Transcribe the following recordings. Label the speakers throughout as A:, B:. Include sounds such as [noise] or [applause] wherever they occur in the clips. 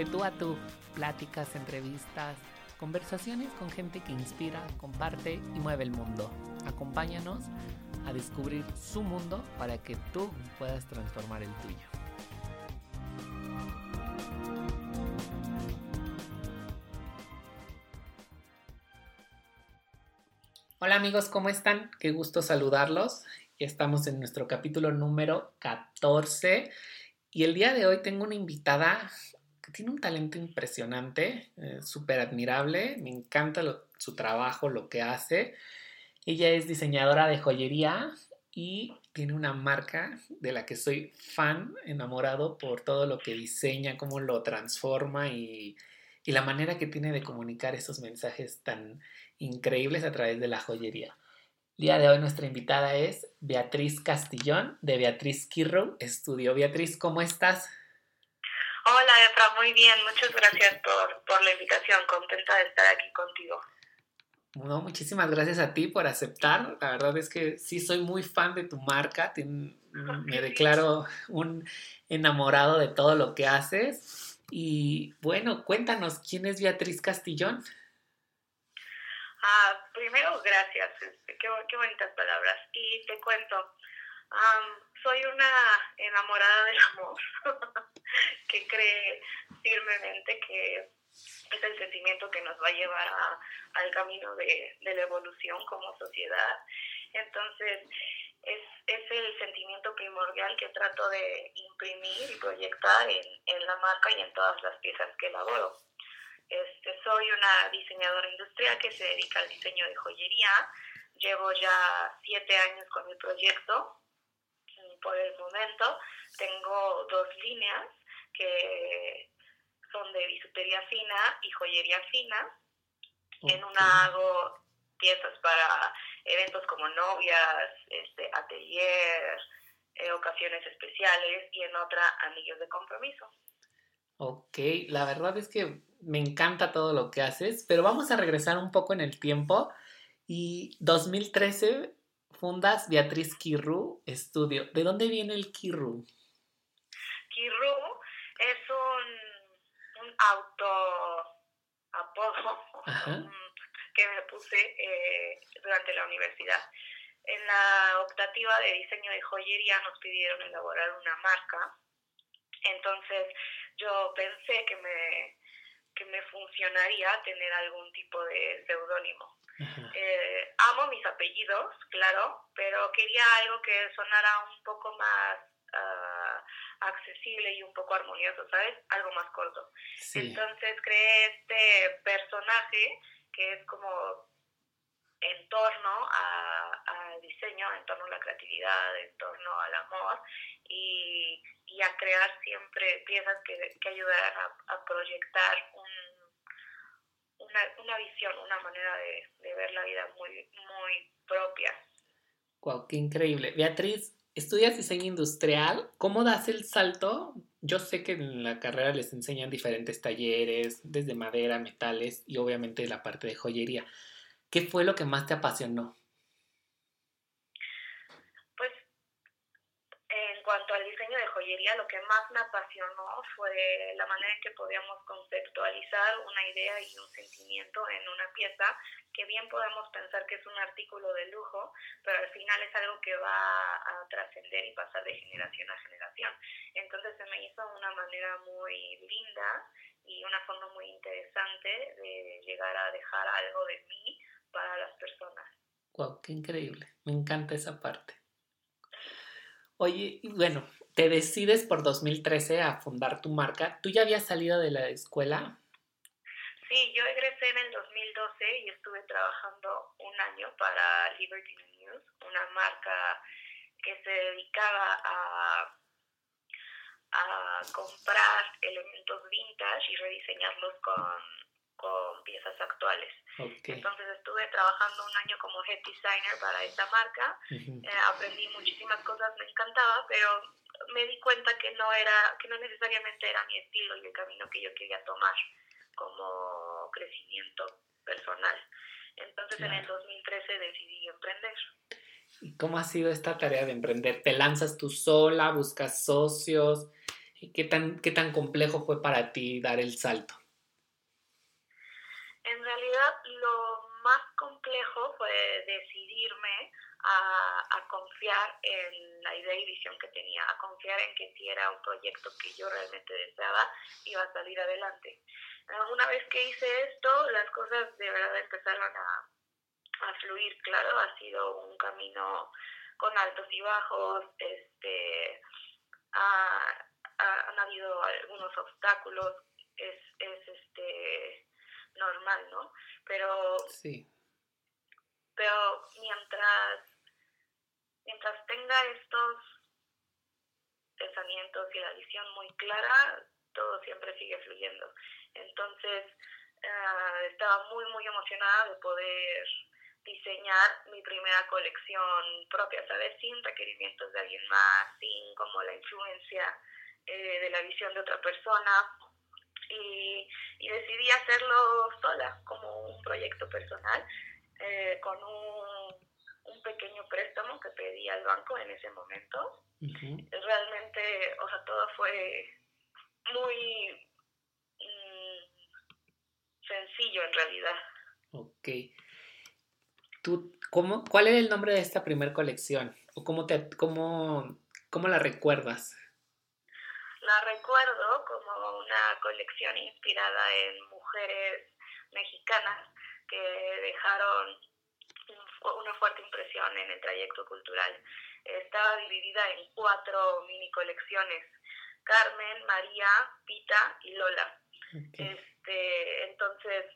A: de tú a tú, pláticas, entrevistas, conversaciones con gente que inspira, comparte y mueve el mundo. Acompáñanos a descubrir su mundo para que tú puedas transformar el tuyo. Hola amigos, ¿cómo están? Qué gusto saludarlos. Estamos en nuestro capítulo número 14 y el día de hoy tengo una invitada tiene un talento impresionante, eh, súper admirable, me encanta su trabajo, lo que hace. Ella es diseñadora de joyería y tiene una marca de la que soy fan, enamorado por todo lo que diseña, cómo lo transforma y, y la manera que tiene de comunicar esos mensajes tan increíbles a través de la joyería. El día de hoy nuestra invitada es Beatriz Castillón de Beatriz Kirrow Estudio. Beatriz, ¿cómo estás?
B: Hola, Efra, muy bien. Muchas gracias por, por la invitación. Contenta de estar aquí contigo.
A: No, muchísimas gracias a ti por aceptar. La verdad es que sí soy muy fan de tu marca. [laughs] me declaro un enamorado de todo lo que haces. Y bueno, cuéntanos, ¿quién es Beatriz Castillón?
B: Ah, primero, gracias. Este, qué, qué bonitas palabras. Y te cuento, soy una enamorada del amor [laughs] que cree firmemente que es el sentimiento que nos va a llevar al camino de, de, la evolución como sociedad. Entonces, es, es el sentimiento primordial que trato de imprimir y proyectar en, en la marca y en todas las piezas que elaboro. Este, soy una diseñadora industrial que se dedica al diseño de joyería. Llevo ya siete años con el proyecto. Por el momento tengo dos líneas que son de bisutería fina y joyería fina. En una hago piezas para eventos como novias, este, atelier, eh, ocasiones especiales y en otra anillos de compromiso.
A: Ok, la verdad es que me encanta todo lo que haces, pero vamos a regresar un poco en el tiempo. Y 2013 fundas Beatriz Kirru Estudio. ¿De dónde viene el Kirru?
B: Kirru es un, un auto apodo [laughs] que me puse eh, durante la universidad. En la optativa de diseño de joyería nos pidieron elaborar una marca. Entonces yo pensé que me que me funcionaría tener algún tipo de seudónimo. Eh, amo mis apellidos, claro, pero quería algo que sonara un poco más uh, accesible y un poco armonioso, ¿sabes? Algo más corto. Entonces creé este personaje que es como en torno al diseño, en torno a la creatividad, en torno al amor y, y a crear siempre piezas que, que ayudaran a, a proyectar un, una, una, visión, una manera de, de, ver la vida muy, muy propia.
A: Wow, qué increíble. Beatriz, estudias diseño industrial. ¿Cómo das el salto? Yo sé que en la carrera les enseñan diferentes talleres, desde madera, metales y obviamente la parte de joyería. ¿Qué fue lo que más te apasionó?
B: Pues en cuanto al joyería, lo que más me apasionó fue la manera en que podíamos conceptualizar una idea y un sentimiento en una pieza que bien podemos pensar que es un artículo de lujo, pero al final es algo que va a trascender y pasar de generación a generación. Entonces se me hizo una manera muy linda y una forma muy interesante de llegar a dejar algo de mí para las personas.
A: Wow, qué increíble. Me encanta esa parte. Oye, bueno, te decides por 2013 a fundar tu marca. ¿Tú ya habías salido de la escuela?
B: Sí, yo egresé en el 2012 y estuve trabajando un año para Liberty News, una marca que se dedicaba a, a comprar elementos vintage y rediseñarlos con con piezas actuales. Entonces estuve trabajando un año como head designer para esta marca, eh, aprendí muchísimas cosas, me encantaba, pero me di cuenta que no era, que no necesariamente era mi estilo y el camino que yo quería tomar como crecimiento personal. Entonces en el 2013 decidí emprender.
A: ¿Y cómo ha sido esta tarea de emprender? ¿Te lanzas tú sola, buscas socios? ¿Qué tan, ¿Qué tan complejo fue para ti dar el salto?
B: En realidad lo más complejo fue decidirme a, confiar en la idea y visión que tenía, a confiar en que si era un proyecto que yo realmente deseaba, iba a salir adelante. Una vez que hice esto, las cosas de verdad empezaron a, a fluir, claro, ha sido un camino con altos y bajos, este, han habido algunos obstáculos, es, es este normal, ¿no? Pero sí. Pero mientras mientras tenga estos pensamientos y la visión muy clara, todo siempre sigue fluyendo. Entonces, eh, estaba muy, muy emocionada de poder diseñar mi primera colección propia, ¿sabes? Sin requerimientos de alguien más, sin como la influencia eh, de la visión de otra persona. Y, y, decidí hacerlo sola, como un proyecto personal, eh, con un, un, pequeño préstamo que pedí al banco en ese momento. Realmente, o sea, todo fue muy mm, sencillo en realidad.
A: Ok. ¿Tú, cómo, ¿Cuál era el nombre de esta primera colección? ¿O cómo, te, cómo, cómo la recuerdas?
B: La recuerdo como una colección inspirada en mujeres mexicanas que dejaron una fuerte impresión en el trayecto cultural. Estaba dividida en cuatro mini colecciones, Carmen, María, Pita y Lola. Este, entonces,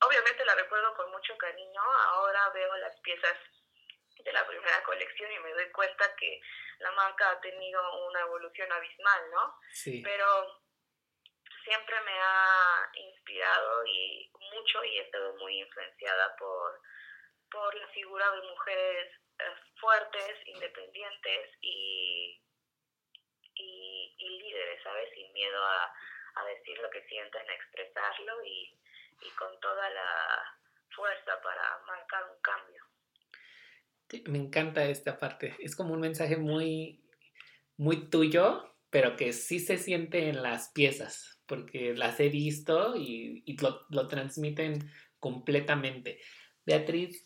B: obviamente la recuerdo con mucho cariño, ahora veo las piezas de la primera colección y me doy cuenta que la marca ha tenido una evolución abismal, ¿no? Sí. Pero siempre me ha inspirado y mucho y he estado muy influenciada por, por la figura de mujeres eh, fuertes, independientes y, y, y, líderes, ¿sabes? Sin miedo a, a decir lo que sienten, a expresarlo y, y con toda la fuerza para marcar un cambio.
A: me encanta esta parte. Es como un mensaje muy, muy tuyo, pero que sí se siente en las piezas, porque las he visto y, lo, transmiten completamente. Beatriz,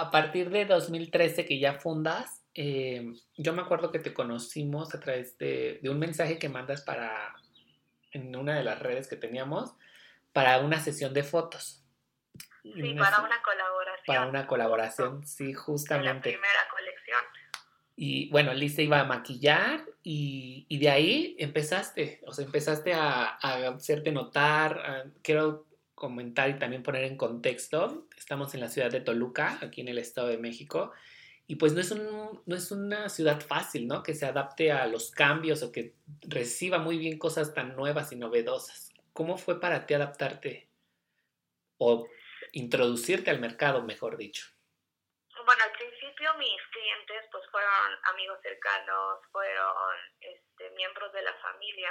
A: a partir de 2013 que ya fundas, eh, yo me acuerdo que te conocimos a través de, de, un mensaje que mandas para en una de las redes que teníamos para una sesión de fotos.
B: Sí, para una colaboración.
A: Para una colaboración, sí, justamente.
B: la primera colección.
A: Y bueno, Liz se iba a maquillar y, y, de ahí empezaste, o sea, empezaste a, a hacerte notar. quiero comentar y también poner en contexto, estamos en la ciudad de Toluca, aquí en el Estado de México, y pues no es, un, no es una ciudad fácil, ¿no? Que se adapte a los cambios o que reciba muy bien cosas tan nuevas y novedosas. ¿Cómo fue para ti adaptarte o introducirte al mercado, mejor dicho?
B: Bueno, al principio mis clientes pues fueron amigos cercanos, fueron este, miembros de la familia.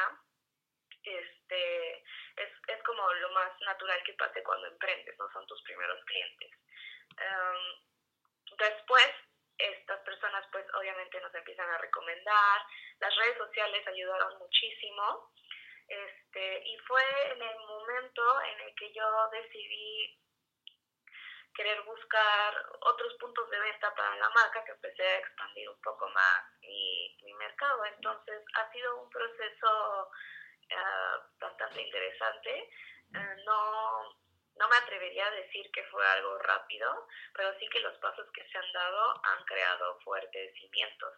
B: Este, es, es como lo más natural que pase cuando emprendes, no son tus primeros clientes. Em, después, estas personas pues obviamente nos empiezan a recomendar, las redes sociales ayudaron muchísimo este, y fue en el momento en el que yo decidí querer buscar otros puntos de venta para la marca, que empecé a expandir un poco más mi, mi mercado. Entonces ha sido un proceso uh, bastante interesante. Uh, no, no me atrevería a decir que fue algo rápido, pero sí que los pasos que se han dado han creado fuertes cimientos.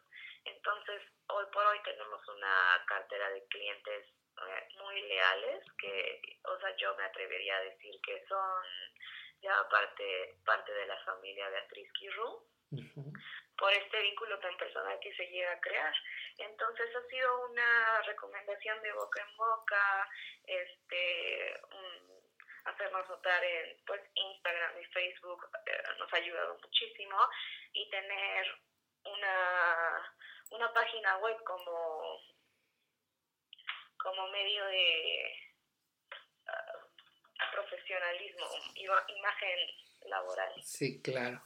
B: Entonces, hoy por hoy tenemos una cartera de clientes eh, muy leales, que, o sea, yo me atrevería a decir que son ya parte, parte de la familia Beatriz Kirru, por este vínculo tan personal que se llega a crear. Entonces ha sido una recomendación de boca en boca, este, hacernos notar en pues, Instagram y Facebook eh, nos ha ayudado muchísimo y tener una, una página web como como medio de uh, profesionalismo, imagen laboral.
A: Sí, claro.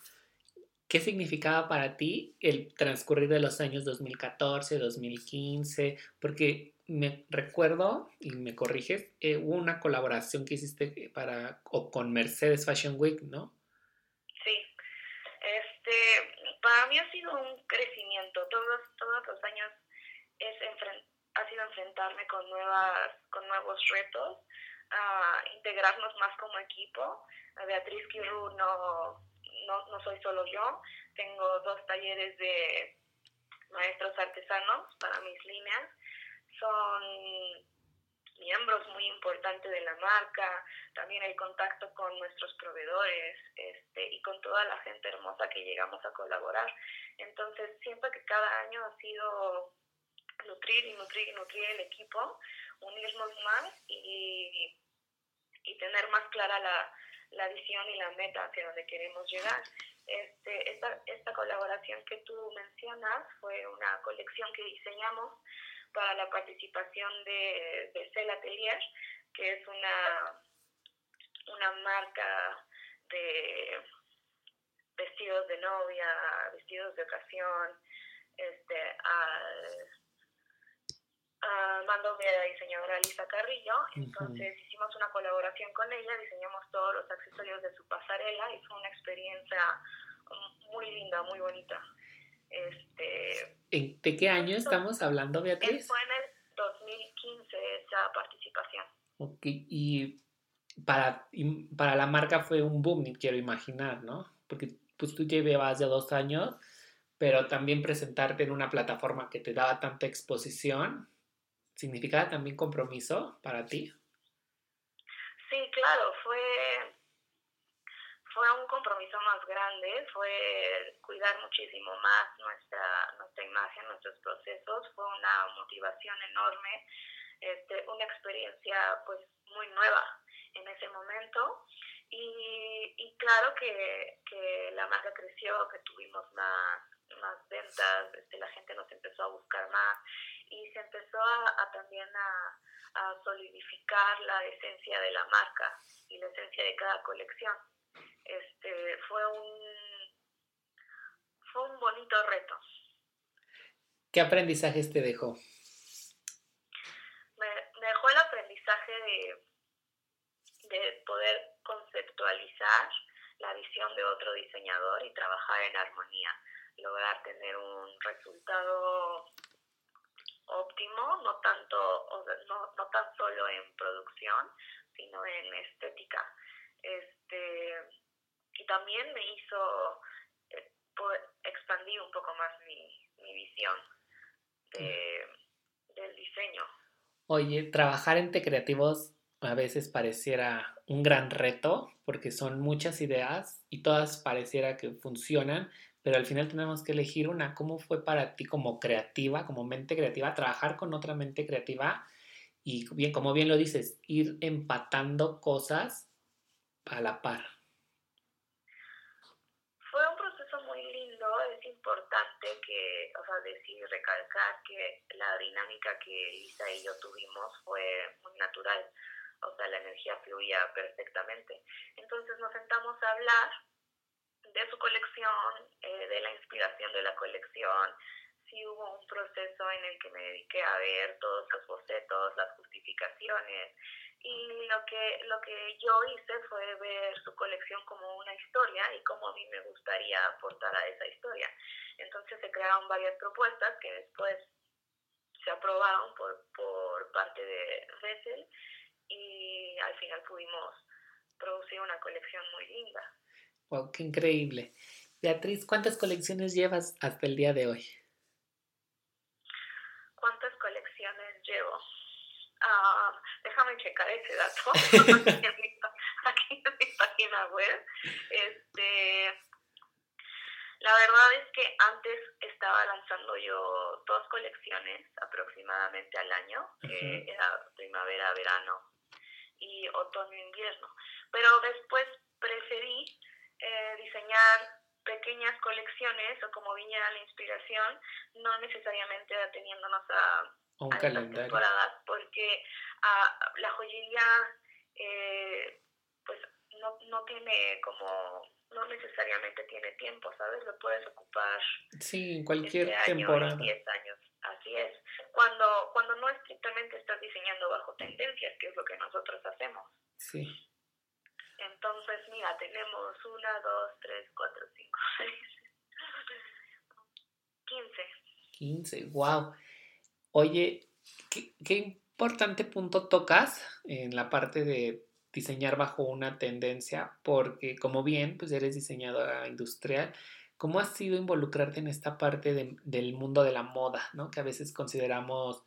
A: ¿Qué significaba para ti el transcurrir de los años 2014, 2015? Porque me recuerdo, y me corriges, eh, hubo una colaboración que hiciste para, o con Mercedes Fashion Week, ¿no?
B: Sí. Este, para mí ha sido un crecimiento. Todos, todos los años es ha sido enfrentarme con, nuevas, con nuevos retos, a integrarnos más como equipo. Beatriz Kirru no, no, no soy solo yo, tengo dos talleres de maestros artesanos para mis líneas son miembros muy importantes de la marca, también el contacto con nuestros proveedores este, y con toda la gente hermosa que llegamos a colaborar. Entonces, siempre que cada año ha sido nutrir y nutrir y nutrir el equipo, unirnos más y, y tener más clara la, la visión y la meta hacia donde queremos llegar. Este, esta, esta colaboración que tú mencionas fue una colección que diseñamos para la participación de, de Cel que es una, una marca de vestidos de novia, vestidos de ocasión, este, al, mando de la diseñadora Lisa Carrillo. Entonces hicimos una colaboración con ella, diseñamos todos los accesorios de su pasarela y fue una experiencia muy linda, muy bonita. Este,
A: ¿De qué año estamos hablando, Beatriz?
B: Fue en el 2015 esa participación.
A: Ok, y para, para la marca fue un boom, quiero imaginar, ¿no? Porque pues tú llevabas ya dos años, pero también presentarte en una plataforma que te daba tanta exposición, ¿significaba también compromiso para ti?
B: Sí, claro, fue fue un compromiso más grande, fue cuidar muchísimo más nuestra, nuestra imagen, nuestros procesos, fue una motivación enorme, este, una experiencia pues muy nueva en ese momento y, y claro que, que, la marca creció, que tuvimos más, más ventas, este, la gente nos empezó a buscar más y se empezó a, a también a, a solidificar la esencia de la marca y la esencia de cada colección este, fue un, fue un bonito reto.
A: ¿Qué aprendizajes te dejó?
B: Me, dejó el aprendizaje de, de poder conceptualizar la visión de otro diseñador y trabajar en armonía, lograr tener un resultado óptimo, no tanto, no, no tan solo en producción, sino en estética. Este, y también me hizo eh, expandir un poco más mi, mi visión de, del diseño.
A: Oye, trabajar entre creativos a veces pareciera un gran reto porque son muchas ideas y todas pareciera que funcionan, pero al final tenemos que elegir una. ¿Cómo fue para ti como creativa, como mente creativa, trabajar con otra mente creativa y bien, como bien lo dices, ir empatando cosas a la par?
B: importante que, o sea, decir, recalcar que la dinámica que Lisa y yo tuvimos fue muy natural, o sea, la energía fluía perfectamente. Entonces nos sentamos a hablar de su colección, eh, de la inspiración de la colección, si hubo un proceso en el que me dediqué a ver todos los bocetos, las justificaciones, y lo que, lo que yo hice fue ver su colección como una historia y cómo a mí me gustaría aportar a esa historia. Entonces se crearon varias propuestas que después se aprobaron por, por parte de Ressel y al final pudimos producir una colección muy linda.
A: ¡Wow! ¡Qué increíble! Beatriz, ¿cuántas colecciones llevas hasta el día de hoy?
B: ¿Cuántas colecciones llevo? Uh, déjame checar ese dato [laughs] aquí, en mi, página web. Este, la verdad es que antes estaba lanzando yo dos colecciones aproximadamente al año, que era primavera, verano y otoño-invierno. Pero después preferí eh, diseñar pequeñas colecciones o como viniera la inspiración, no necesariamente ateniéndonos a
A: un calendario.
B: porque ah, la joyería eh, pues no, no tiene como, no necesariamente tiene tiempo, ¿sabes? Lo puedes ocupar.
A: Sí, en cualquier este temporada.
B: 10 años, así es. Cuando, cuando no estrictamente estás diseñando bajo tendencias, que es lo que nosotros hacemos.
A: Sí.
B: Entonces, mira, tenemos una, dos, tres, cuatro, cinco, [laughs] seis, quince.
A: Quince, wow. Oye, ¿qué, qué importante punto tocas en la parte de diseñar bajo una tendencia, porque como bien, pues eres diseñadora industrial, ¿cómo ha sido involucrarte en esta parte del mundo de la moda, ¿no? que a veces consideramos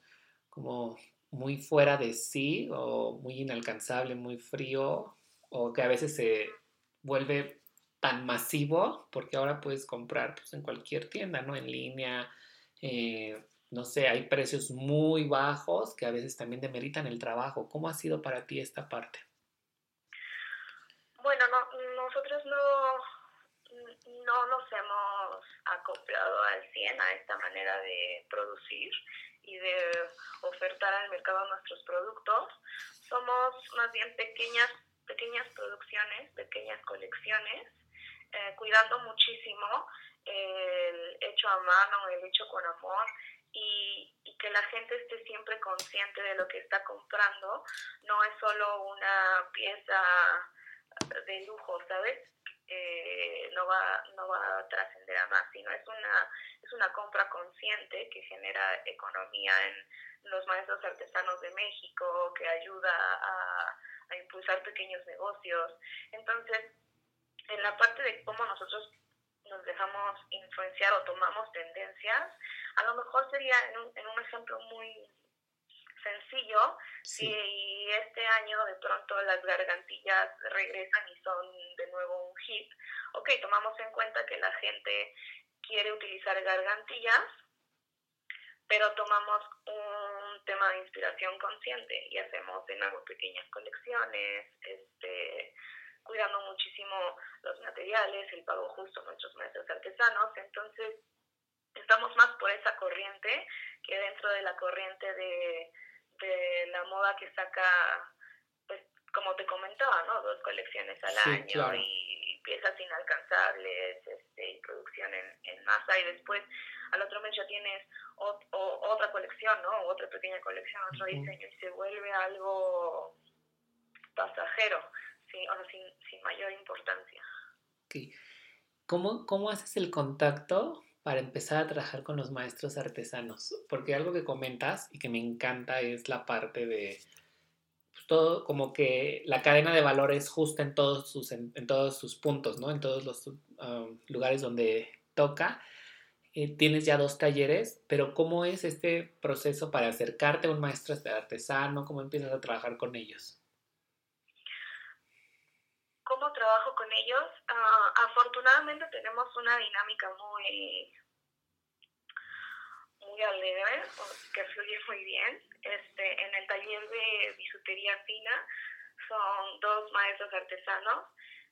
A: como muy fuera de sí o muy inalcanzable, muy frío, o que a veces se vuelve tan masivo, porque ahora puedes comprar pues, en cualquier tienda, ¿no? En línea, eh, no sé, hay precios muy bajos que a veces también demeritan el trabajo. ¿Cómo ha sido para ti esta parte?
B: Bueno, no, nosotros no, no nos hemos acoplado al 100 a esta manera de producir y de ofertar al mercado nuestros productos. Somos más bien pequeñas, pequeñas producciones, pequeñas colecciones, eh, cuidando muchísimo el hecho a mano, el hecho con amor y, que la gente esté siempre consciente de lo que está comprando. No es solo una pieza de lujo, ¿sabes? Eh, no va no va a trascender a más, sino es una es una compra consciente que genera economía en los maestros artesanos de México, que ayuda a, a impulsar pequeños negocios. Entonces, en la parte de cómo nosotros nos dejamos influenciar o tomamos tendencias, a lo mejor sería en un, en un ejemplo muy sencillo si este año de pronto las gargantillas regresan y son de nuevo un hit. Ok, tomamos en cuenta que la gente quiere utilizar gargantillas, pero tomamos un tema de inspiración consciente y hacemos de nuevo pequeñas colecciones, este, cuidando muchísimo los materiales, el pago justo a nuestros maestros artesanos. Entonces, estamos más por esa corriente que dentro de la corriente de de la moda que saca, pues como te comentaba, ¿no? Dos colecciones al año y piezas inalcanzables este, y producción en, en, masa y después al otro mes ya tienes otra colección, ¿no? Otra pequeña colección, otro diseño y se vuelve algo pasajero, ¿sí? o sea, sin, sin mayor importancia.
A: Okay. ¿Cómo, ¿Cómo haces el contacto para empezar a trabajar con los maestros artesanos? Porque algo que comentas y que me encanta es la parte de todo, como que la cadena de valor es justa en todos sus, en, todos sus puntos, ¿no? En todos los um, lugares donde toca. Eh, tienes ya dos talleres, pero ¿cómo es este proceso para acercarte a un maestro artesano? ¿Cómo empiezas a trabajar con ellos?
B: ¿Cómo trabajo con ellos? Uh, afortunadamente tenemos una dinámica muy muy alegre, que fluye muy bien. Este, en el taller de bisutería fina son dos maestros artesanos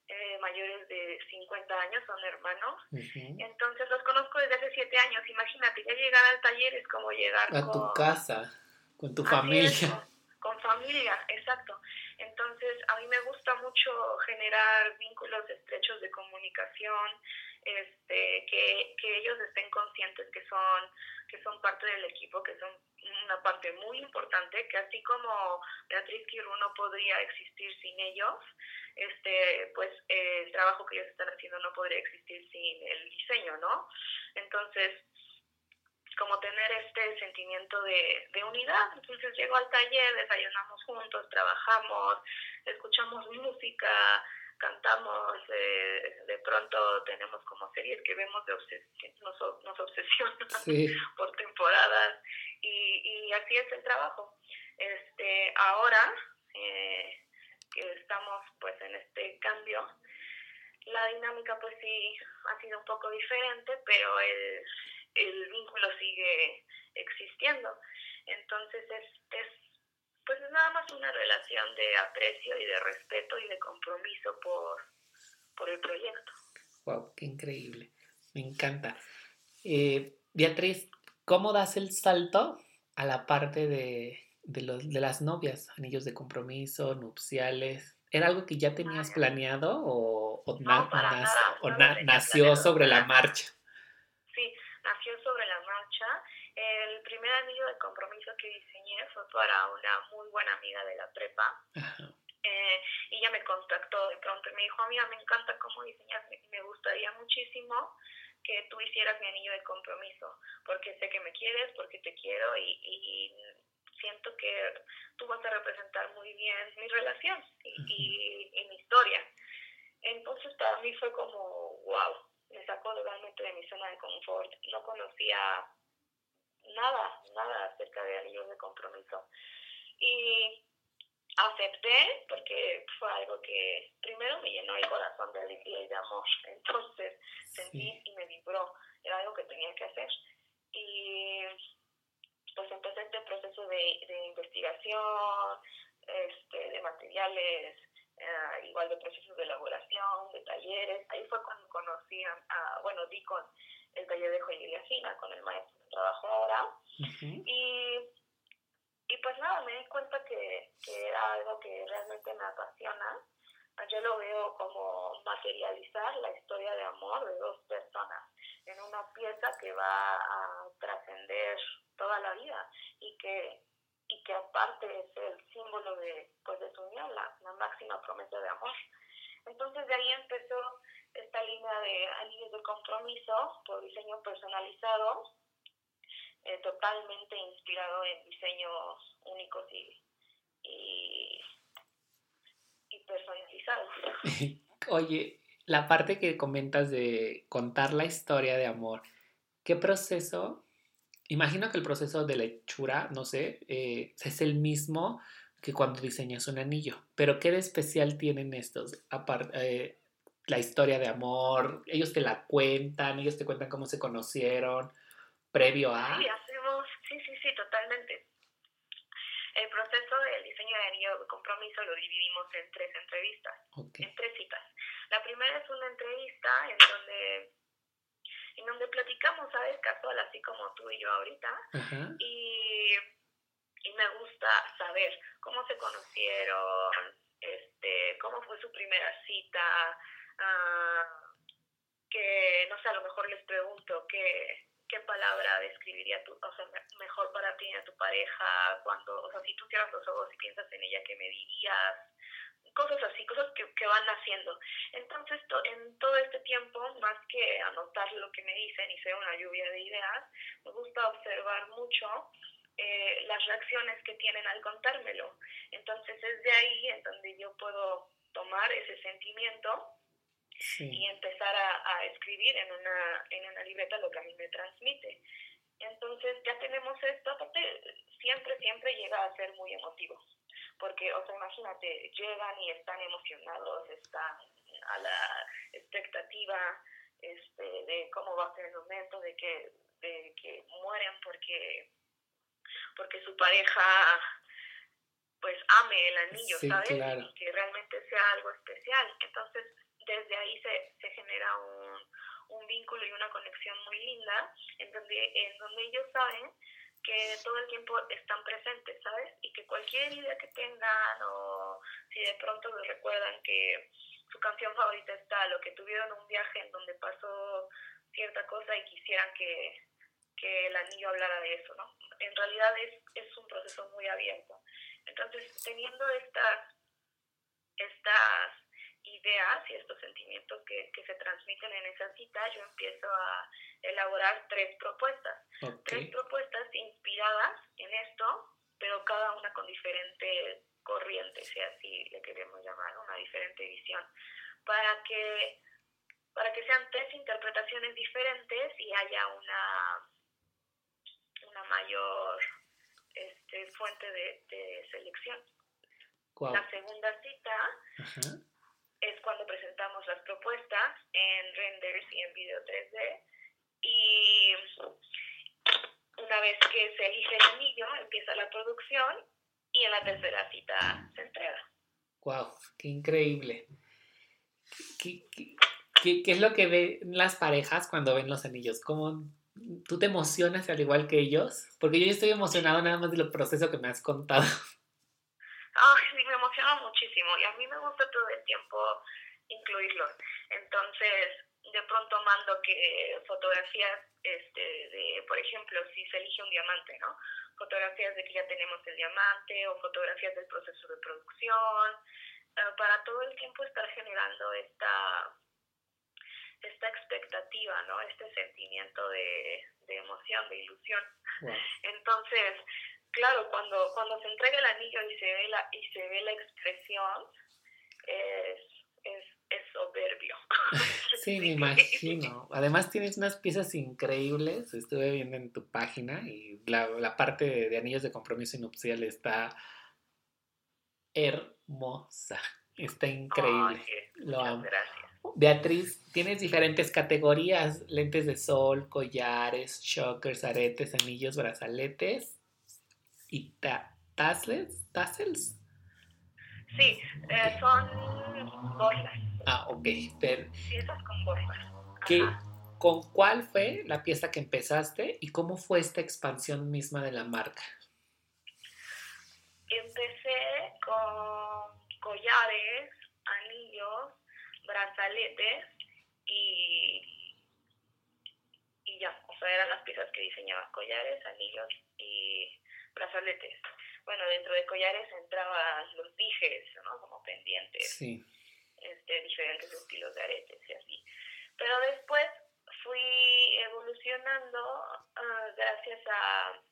B: eh, mayores de 50 años, son hermanos. Entonces los conozco desde hace 7 años. Imagínate, ya llegar al taller es como llegar
A: a tu casa, con tu familia.
B: con familia, exacto. Entonces, a mí me gusta mucho generar vínculos estrechos de comunicación, este, que, que ellos estén conscientes que son, que son parte del equipo, que son una parte muy importante, que así como Beatriz Quirú no podría existir sin ellos, este, pues eh, el trabajo que ellos están haciendo no podría existir sin el diseño, ¿no? Entonces, como tener este sentimiento de, de unidad. Entonces llego al taller, desayunamos juntos, trabajamos, escuchamos música, cantamos, eh, de pronto tenemos como series que vemos de nos, nos obsesionan [laughs] por temporadas y, y así es el trabajo. Este, ahora eh, que estamos pues en este cambio, la dinámica pues sí ha sido un poco diferente, pero el, el vínculo sigue existiendo. Entonces es, es pues es nada más una relación de aprecio y de respeto y de compromiso por, por el proyecto.
A: Wow, qué increíble. Me encanta. Eh, Beatriz, ¿cómo das el salto a la parte de, de, los, de las novias? Anillos de compromiso, nupciales. ¿Era algo que ya tenías planeado o, nació sobre la marcha?
B: Nació sobre la marcha. El primer anillo de compromiso que diseñé fue para una muy buena amiga de la prepa. Eh, y ella me contactó de pronto y me dijo, amiga, me encanta cómo diseñas, me gustaría muchísimo que tú hicieras mi anillo de compromiso, porque sé que me quieres, porque te quiero y, siento que tú vas a representar muy bien mi relación y, y, mi historia. Entonces para mí fue como, wow, me sacó totalmente de mi zona de confort. No conocía nada, nada acerca de anillos de compromiso. Y acepté porque fue algo que primero me llenó el corazón de alegría y de amor. [laughs] Entonces sentí y me vibró. Era algo que tenía que hacer. Y pues empecé este proceso de, de investigación, este, de materiales, eh, igual de procesos de elaboración, de talleres. Ahí fue cuando conocí, a, bueno, di con el taller de joyería fina, con el maestro que trabajo ahora. Y y pues nada, me di cuenta que, que era algo que realmente me apasiona. Yo lo veo como materializar la historia de amor de dos personas en una pieza que va a trascender toda la vida y que, y que aparte es el símbolo de, pues de su unión, la, la máxima promesa de amor. Entonces de ahí empezó esta línea de anillos de compromiso por diseño personalizado eh, totalmente inspirado en diseños únicos y, y, personalizados. [laughs]
A: Oye, la parte que comentas de contar la historia de amor, ¿qué proceso? Imagino que el proceso de lechura, no sé, eh, es el mismo que cuando diseñas un anillo, pero ¿qué de especial tienen estos? Aparte, eh, la historia de amor, ellos te la cuentan, ellos te cuentan cómo se conocieron, previo a...
B: Sí, hacemos, sí, sí, sí, totalmente. El proceso del diseño de anillo de compromiso lo dividimos en tres entrevistas, en tres citas. La primera es una entrevista en donde en donde platicamos, ¿sabes? Casual, así como tú y yo ahorita. Y, y me gusta saber cómo se conocieron, este, cómo fue su primera cita, uh, que, no sé, a lo mejor les pregunto qué, qué palabra describiría tu, o sea, mejor para ti a tu pareja, cuando, o sea, si tú cierras los ojos y piensas en ella, ¿qué me dirías? Cosas así, cosas que, que van haciendo. Entonces, en todo este tiempo, más que anotar lo que me dicen y sea una lluvia de ideas, me gusta observar mucho eh, las reacciones que tienen al contármelo. Entonces, es de ahí en donde yo puedo tomar ese sentimiento y empezar a, escribir en una, en una libreta lo que a mí me transmite. Entonces ya tenemos esto, aparte siempre, siempre llega a ser muy emotivo, porque, o sea, imagínate, llegan y están emocionados, están a la expectativa este, de cómo va a ser el momento, de que, de que mueren porque, porque su pareja pues ame el anillo, ¿sabes? Y que realmente sea algo especial. Entonces, desde ahí se, se genera un, un vínculo y una conexión muy linda en donde, en donde ellos saben que todo el tiempo están presentes, ¿sabes? Y que cualquier idea que tengan o si de pronto les recuerdan que su canción favorita está, lo que tuvieron un viaje en donde pasó cierta cosa y quisieran que, que el anillo hablara de eso, ¿no? En realidad es, es un proceso muy abierto. Entonces, teniendo estas, estas ideas y estos sentimientos que, que, se transmiten en esa cita, yo empiezo a elaborar tres propuestas. Tres propuestas inspiradas en esto, pero cada una con diferente corriente, si así le queremos llamar, una diferente visión, para que, para que sean tres interpretaciones diferentes y haya una, una mayor este, fuente de, de selección. La segunda cita es cuando presentamos las propuestas en renders y en video 3D. Y una vez que se elige el anillo, empieza la producción y en la tercera cita se entrega.
A: ¡Wow! ¡Qué increíble! ¿Qué, qué, qué, es lo que ven las parejas cuando ven los anillos? ¿Cómo tú te emocionas al igual que ellos? Porque yo estoy emocionado nada más del proceso que me has contado.
B: Ay, me emociona muchísimo y a mí me gusta todo el tiempo incluirlos. Entonces, de pronto mando que fotografías este, de, por ejemplo, si se elige un diamante, ¿no? Fotografías de que ya tenemos el diamante o fotografías del proceso de producción, eh, para todo el tiempo estar generando esta esta expectativa, ¿no? Este sentimiento de, emoción, de ilusión. Entonces, claro, cuando, cuando se entrega el anillo y se ve la, y se ve la expresión, es, es, es soberbio. [laughs]
A: Sí, me imagino. Además tienes unas piezas increíbles, estuve viendo en tu página y la, la parte de, anillos de compromiso y nupcial está hermosa, está increíble. Lo amo. Gracias. Beatriz, tienes diferentes categorías, lentes de sol, collares, chokers, aretes, anillos, brazaletes y tassels. ¿Tassels?
B: Sí, eh, son bolsas.
A: Ah, ok.
B: Piezas con bolsas.
A: ¿Qué, ¿Con cuál fue la pieza que empezaste y cómo fue esta expansión misma de la marca?
B: Empecé con collares, anillos, brazaletes y, y ya, o sea, eran las piezas que diseñaba, collares, anillos y brazaletes. Bueno, dentro de collares entraban los dijes, ¿no? Como pendientes, este, diferentes estilos de aretes y así. Pero después fui evolucionando ah, gracias a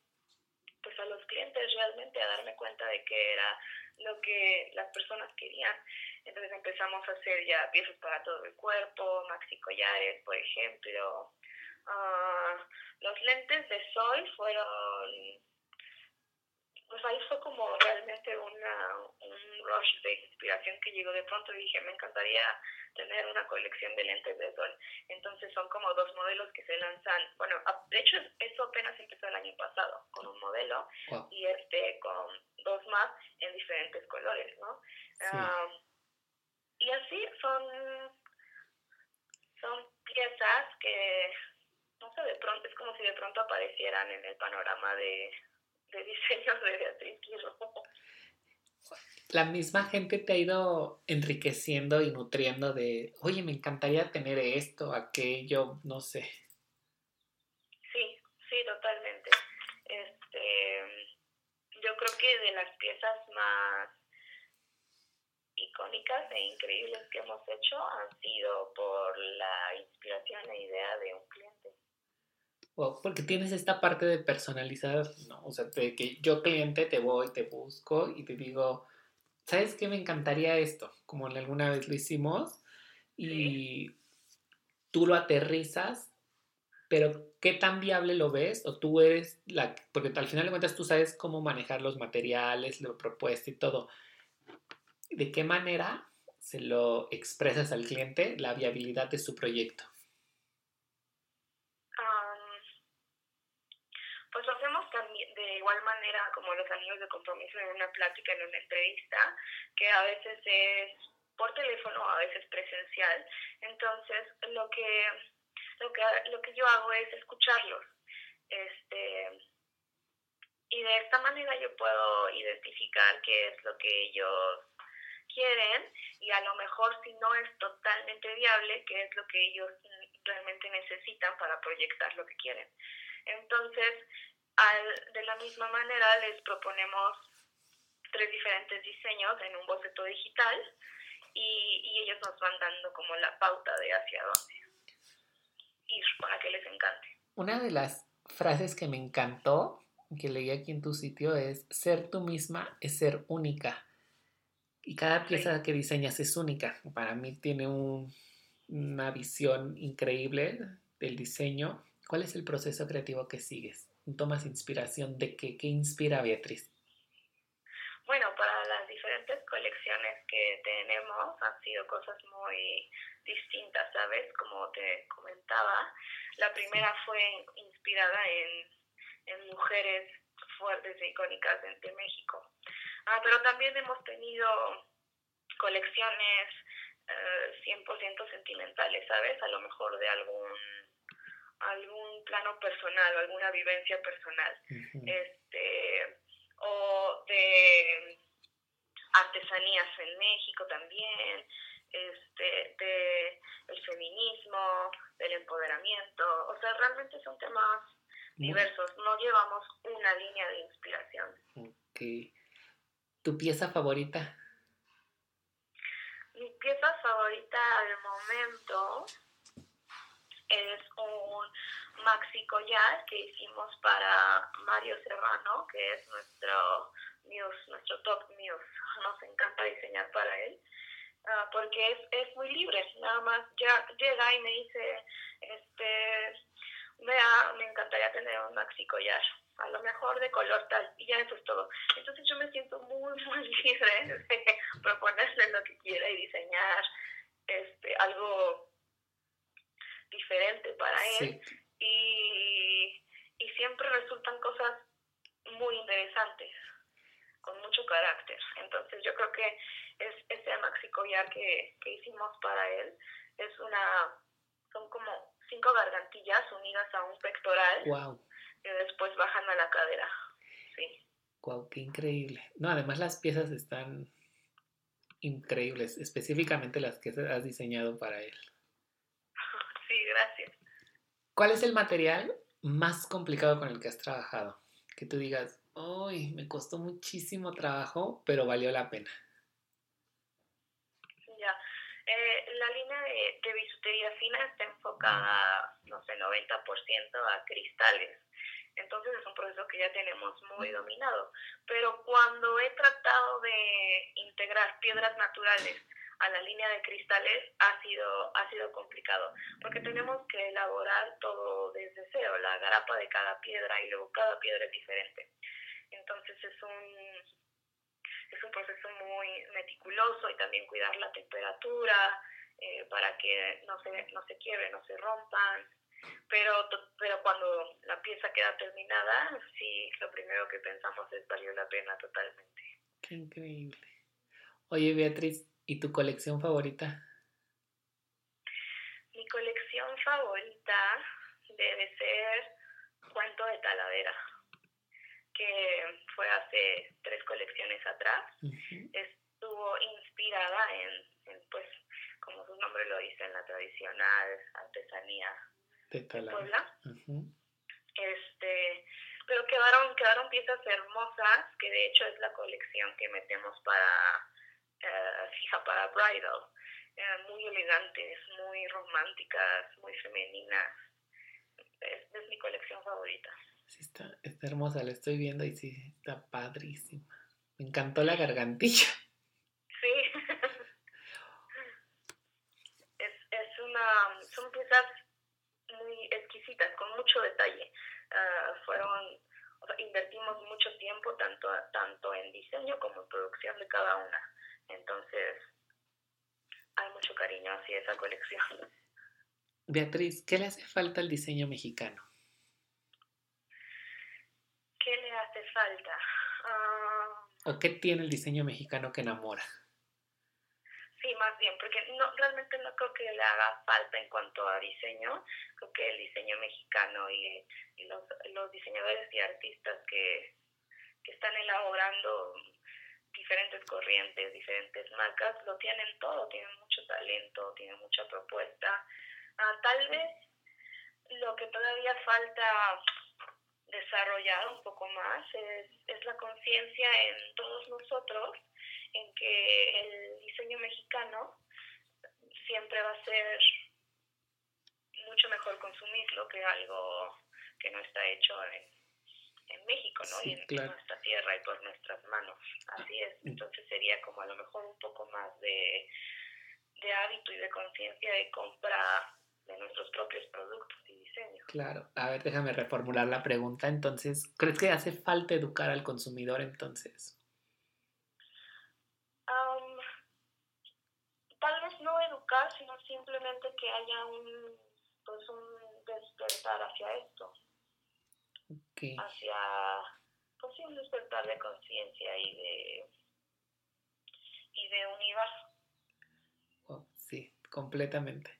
B: pues a los clientes realmente a darme cuenta de que era lo que las personas querían. Entonces empezamos a hacer ya piezas para todo el cuerpo, maxi collares, por ejemplo. Ah, los lentes de sol fueron, pues ahí fue como realmente una, un rush de inspiración que llegó de pronto y dije, me encantaría tener una colección de lentes de sol. Entonces son como dos modelos que se lanzan, bueno, de hecho eso apenas empezó el año pasado, con un modelo y este con dos más en diferentes colores, ¿no? Ah, y así son, son piezas que, no sé, de pronto, es como si de pronto aparecieran en el panorama de, de diseños de Beatriz Quirro.
A: La misma gente te ha ido enriqueciendo y nutriendo de, oye, me encantaría tener esto, aquello, no sé.
B: Sí, sí, totalmente. Este, yo creo que de las piezas más icónicas e increíbles que hemos hecho han sido por la inspiración e idea de un cliente.
A: Porque tienes esta parte de personalizar, ¿no? O sea, de que yo cliente te voy, te busco y te digo, ¿sabes qué? Me encantaría esto, como alguna vez lo hicimos, y tú lo aterrizas, pero ¿qué tan viable lo ves? O tú eres la, porque al final de cuentas tú sabes cómo manejar los materiales, lo propuesto y todo de qué manera se lo expresas al cliente la viabilidad de su proyecto.
B: pues lo hacemos de igual manera como los amigos de compromiso en una plática, en una entrevista, que a veces es por teléfono, a veces presencial. Entonces, lo que, lo que, lo que yo hago es escucharlos. Este, y de esta manera yo puedo identificar qué es lo que ellos quieren y a lo mejor si no es totalmente viable, qué es lo que ellos realmente necesitan para proyectar lo que quieren. Entonces, al, de la misma manera les proponemos tres diferentes diseños en un boceto digital y, y ellos nos van dando como la pauta de hacia dónde ir para que les encante.
A: Una de las frases que me encantó, que leí aquí en tu sitio, es ser tú misma es ser única. Y cada pieza que diseñas es única. Para mí tiene una visión increíble del diseño. ¿Cuál es el proceso creativo que sigues? ¿Tomas inspiración de qué? ¿Qué inspira a Beatriz?
B: Bueno, para las diferentes colecciones que tenemos han sido cosas muy distintas, ¿sabes? Como te comentaba, la primera fue inspirada en, en mujeres fuertes e icónicas de México. Ah, pero también hemos tenido colecciones eh, 100% sentimentales, ¿sabes? A lo mejor de algún algún plano personal o alguna vivencia personal. Este o de artesanías en México también, este, de el feminismo, del empoderamiento, o sea, realmente son temas diversos, no llevamos una línea de inspiración.
A: Ok. ¿Tu pieza favorita?
B: Mi pieza favorita al momento es un maxi collar que hicimos para Mario Serrano, que es nuestro muse, nuestro top muse. Nos encanta diseñar para él. Ah, porque es, es muy libre, nada más ya llega y me dice, este, vea, me encantaría tener un maxi collar, a lo mejor de color tal, y ya eso es todo. Entonces yo me siento muy, [laughs] muy libre de proponerle lo que quiera y diseñar este, algo diferente para él. Y, y siempre resultan cosas muy interesantes, con mucho carácter. Entonces yo creo que es ese maxi collar que, que hicimos para él. Es una, son como cinco gargantillas unidas a un pectoral. Wow. Y después bajan a la cadera. Sí.
A: Wow, qué increíble. No, además las piezas están increíbles, específicamente las que has diseñado para él.
B: Sí, gracias.
A: ¿Cuál es el material más complicado con el que has trabajado? Que tú digas, ¡ay! Me costó muchísimo trabajo, pero valió la pena.
B: Ya. Eh, la línea de, de, bisutería fina está enfocada, no sé, 90% a cristales. Entonces es un proceso que ya tenemos muy dominado. Pero cuando he tratado de integrar piedras naturales a la línea de cristales ha sido, ha sido complicado, porque tenemos que elaborar todo desde cero, la garapa de cada piedra y luego cada piedra es diferente. Entonces es un, es un proceso muy meticuloso y también cuidar la temperatura eh, para que no se, no se quiebre, no se rompan. Pero, pero cuando la pieza queda terminada, sí, lo primero que pensamos es valió la pena totalmente.
A: Qué increíble. Oye, Beatriz, ¿y tu colección favorita?
B: Mi colección favorita debe ser Cuento de Talavera que fue hace tres colecciones atrás. Estuvo inspirada en, pues, como su nombre lo dice, en la tradicional artesanía de, Puebla. Este, pero quedaron, quedaron piezas hermosas, que de hecho es la colección que metemos para, fija, para bridal. Eh, muy elegantes, muy románticas, muy femeninas. es mi colección favorita.
A: Sí, está, está hermosa, la estoy viendo y sí, está padrísima. Me encantó la gargantilla.
B: Sí. [laughs] es, es una, son piezas muy exquisitas, con mucho detalle. Ah, fueron, o sea, invertimos mucho tiempo tanto, tanto en diseño como en producción de cada una. Entonces, hay mucho cariño hacia esa colección.
A: Beatriz, ¿qué le hace falta al diseño mexicano?
B: ¿Qué le hace falta? Ah,
A: ¿O qué tiene el diseño mexicano que enamora?
B: Sí, más bien, porque no, realmente no creo que le haga falta en cuanto a diseño. Creo que el diseño mexicano y, los, los, diseñadores y artistas que, que están elaborando diferentes corrientes, diferentes marcas, lo tienen todo, tienen mucho talento, tienen mucha propuesta. Ah, tal vez lo que todavía falta desarrollar un poco más es, es la conciencia en todos nosotros en que el diseño mexicano siempre va a ser mucho mejor consumirlo que algo que no está hecho en, México, ¿no? y en nuestra tierra y por nuestras manos. Así es. Mm. Entonces sería como a lo mejor un poco más de, de hábito y de conciencia de compra de nuestros propios productos y diseños.
A: Claro, a ver, déjame reformular la pregunta. Entonces, ¿crees que hace falta educar al consumidor entonces?
B: tal vez no educar, sino simplemente que haya un, pues un despertar hacia esto. Hacia, pues un despertar de conciencia y de, y de unidad.
A: sí, completamente.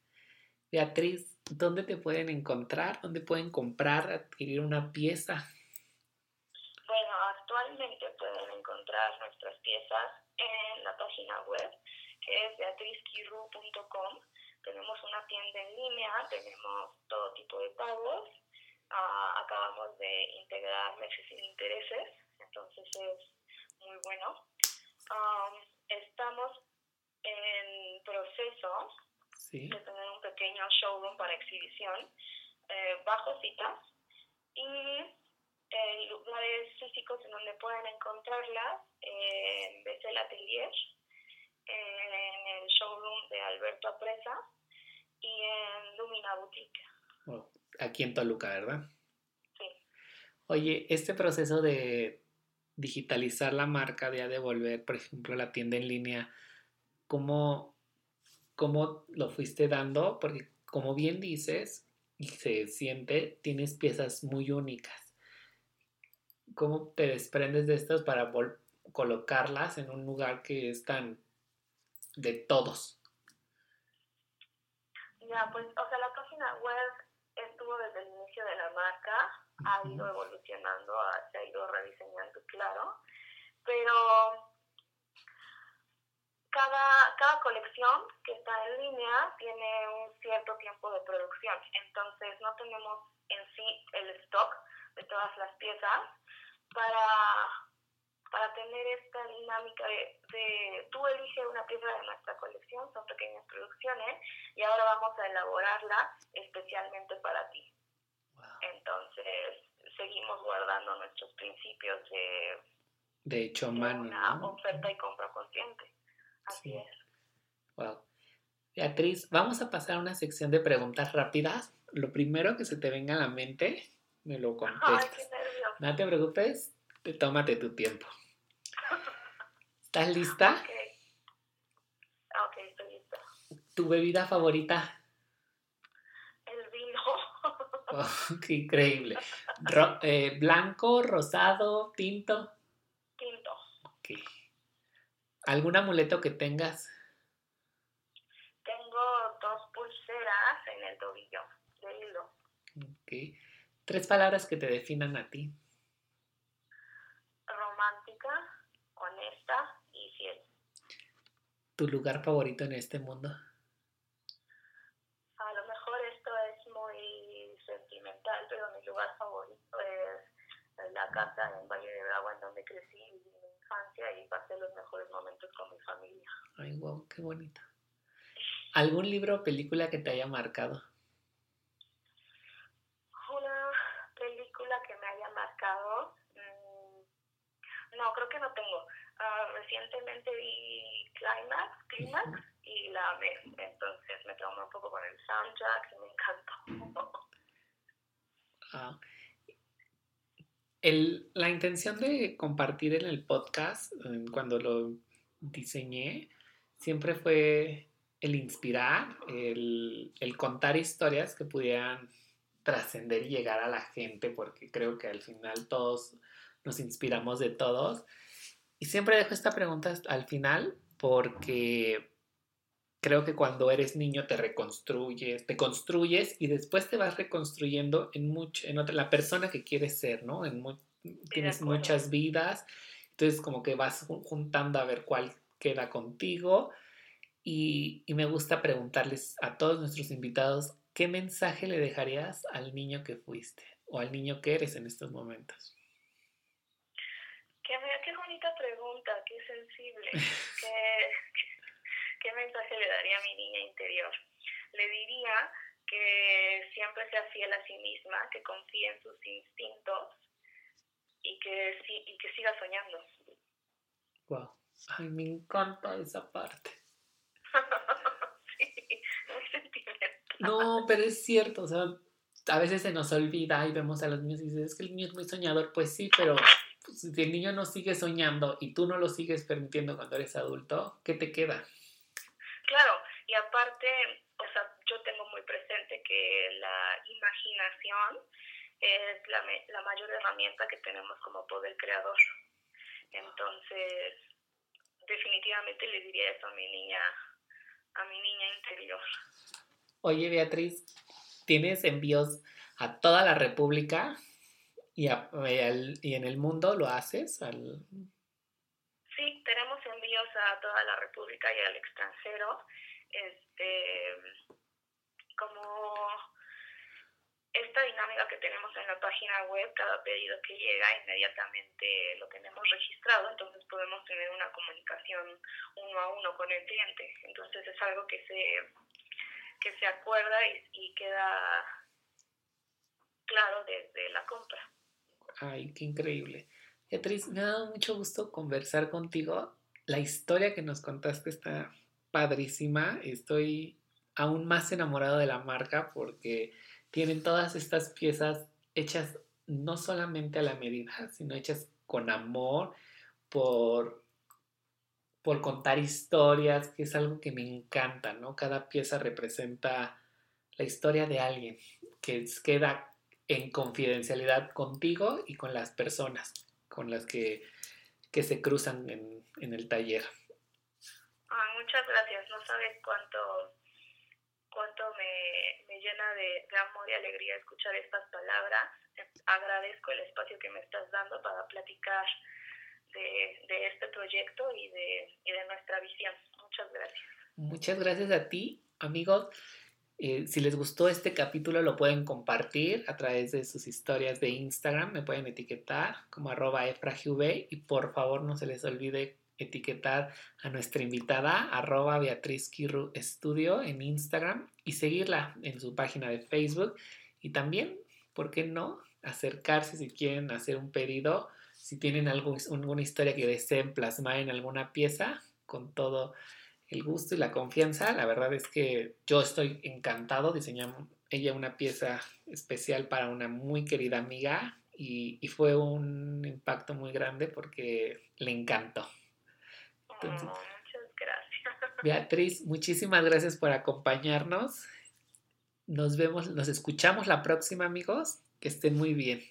A: Beatriz, ¿dónde te pueden encontrar? ¿Dónde pueden comprar, adquirir una pieza?
B: Bueno, actualmente pueden encontrar encontrar nuestras piezas en la página web que es beatrizquiru.com. Tenemos una tienda en línea, tenemos todo tipo de pagos. Ah, acabamos de integrar meses sin intereses, entonces es muy bueno. estamos en proceso de tener un pequeño showroom para exhibición eh, bajo citas y eh, lugares físicos en donde pueden encontrarlas en Bessel Atelier, en el showroom de Alberto Apresa y en Lumina Boutique.
A: Aquí en Toluca, ¿verdad?
B: Sí.
A: Oye, este proceso de digitalizar la marca, de devolver, por ejemplo, la tienda en línea, ¿cómo, cómo lo fuiste dando? Porque como bien dices, y se siente, tienes piezas muy únicas. ¿Cómo te desprendes de estas para colocarlas en un lugar que es tan de todos?
B: Ya, pues, o sea, la página web desde el inicio de la marca, ha ido evolucionando, se ha ido rediseñando, claro, pero cada, cada colección que está en línea tiene un cierto tiempo de producción, entonces no tenemos en sí el stock de todas las piezas para, para tener esta dinámica de, tú eliges una pieza de nuestra colección, son pequeñas producciones, y ahora vamos a elaborarla especialmente para ti. Entonces, seguimos guardando nuestros principios de,
A: de hecho mano.
B: Una oferta y compra consciente. Así es.
A: Wow. Beatriz, vamos a pasar a una sección de preguntas rápidas. Lo primero que se te venga a la mente, me lo contestas. no te preocupes, tómate tu tiempo. ¿Estás lista?
B: Ok, estoy lista.
A: ¿Tu bebida favorita?
B: El vino. [laughs]
A: Oh, qué increíble. Eh, ¿Blanco, rosado, tinto?
B: Tinto.
A: Ok. ¿Algún amuleto que tengas?
B: Tengo dos pulseras en el tobillo de hilo.
A: Ok. Tres palabras que te definan a ti.
B: Romántica, honesta y fiel.
A: ¿Tu lugar favorito en este mundo?
B: A lo mejor esto es muy sentimental, pero mi lugar favorito es la casa en Valle de Bravo, en donde crecí infancia y pasé los mejores momentos con mi familia.
A: Ay, wow, qué bonita. ¿Algún libro o película que te haya marcado?
B: Una película que me haya marcado. Mm, no, creo que no tengo. Ah, recientemente vi Climax, Climax y la amé. Entonces me traumé un poco con el soundtrack y me encantó.
A: Ah, la intención de compartir en el podcast, cuando lo diseñé, siempre fue el inspirar, el, contar historias que pudieran trascender y llegar a la gente, porque creo que al final todos nos inspiramos de todos. Y siempre dejo esta pregunta al final porque creo que cuando eres niño te reconstruyes, te construyes y después te vas reconstruyendo en, mucho, en otra, la persona que quieres ser, ¿no? En tienes muchas vidas, entonces como que vas juntando a ver cuál queda contigo y, y me gusta preguntarles a todos nuestros invitados, ¿qué mensaje le dejarías al niño que fuiste o al niño que eres en estos momentos?
B: Qué, qué bonita pregunta, qué sensible. [laughs] ¿Qué, ¿Qué mensaje le daría a mi niña interior? Le diría que siempre sea fiel a sí misma, que confíe en sus instintos y que, y que siga soñando.
A: Wow. Ay, me encanta esa parte. [laughs]
B: sí, muy sentimental.
A: No, pero es cierto, o sea, a veces se nos olvida y vemos a los niños y dices, es que el niño es muy soñador, pues sí, pero si el niño no sigue soñando y tú no lo sigues permitiendo cuando eres adulto, ¿qué te queda?
B: Claro, y aparte, o sea, yo tengo muy presente que la imaginación es la, la mayor herramienta que tenemos como poder creador. Entonces, definitivamente le diría eso a mi niña, a mi niña interior.
A: Oye, Beatriz, ¿tienes envíos a toda la República y, y en el mundo lo haces? Al...
B: Sí, tenemos envíos a toda la República y al extranjero. Este, como esta dinámica que tenemos en la página web, cada pedido que llega inmediatamente lo tenemos registrado, entonces podemos tener una comunicación uno a uno con el cliente. Entonces es algo que se, que se acuerda y queda claro desde la compra.
A: Ay, qué increíble. Beatriz, me ha dado mucho gusto conversar contigo. La historia que nos contaste está padrísima. Estoy aún más enamorado de la marca porque tienen todas estas piezas hechas no solamente a la medida, sino hechas con amor, por, por contar historias, que es algo que me encanta, ¿no? Cada pieza representa la historia de alguien que queda en confidencialidad contigo y con las personas con las que, se cruzan en, en el taller.
B: Ah, muchas gracias, no sabes cuánto, cuánto me, me llena de, amor y alegría escuchar estas palabras. Agradezco el espacio que me estás dando para platicar de, de este proyecto y de, y de nuestra visión. Muchas gracias.
A: Muchas gracias a ti, amigos. Eh, si les gustó este capítulo lo pueden compartir a través de sus historias de Instagram, me pueden etiquetar como arroba efragiv y por favor no se les olvide etiquetar a nuestra invitada arroba Beatriz Kirru Estudio en Instagram y seguirla en su página de Facebook y también, ¿por qué no? acercarse si quieren hacer un pedido, si tienen alguna historia que deseen plasmar en alguna pieza, con todo el gusto y la confianza. La verdad es que yo estoy encantado. Diseñamos ella una pieza especial para una muy querida amiga y, fue un impacto muy grande porque le encantó.
B: Oh, muchas gracias.
A: Beatriz, muchísimas gracias por acompañarnos. Nos vemos, nos escuchamos la próxima, amigos. Que estén muy bien.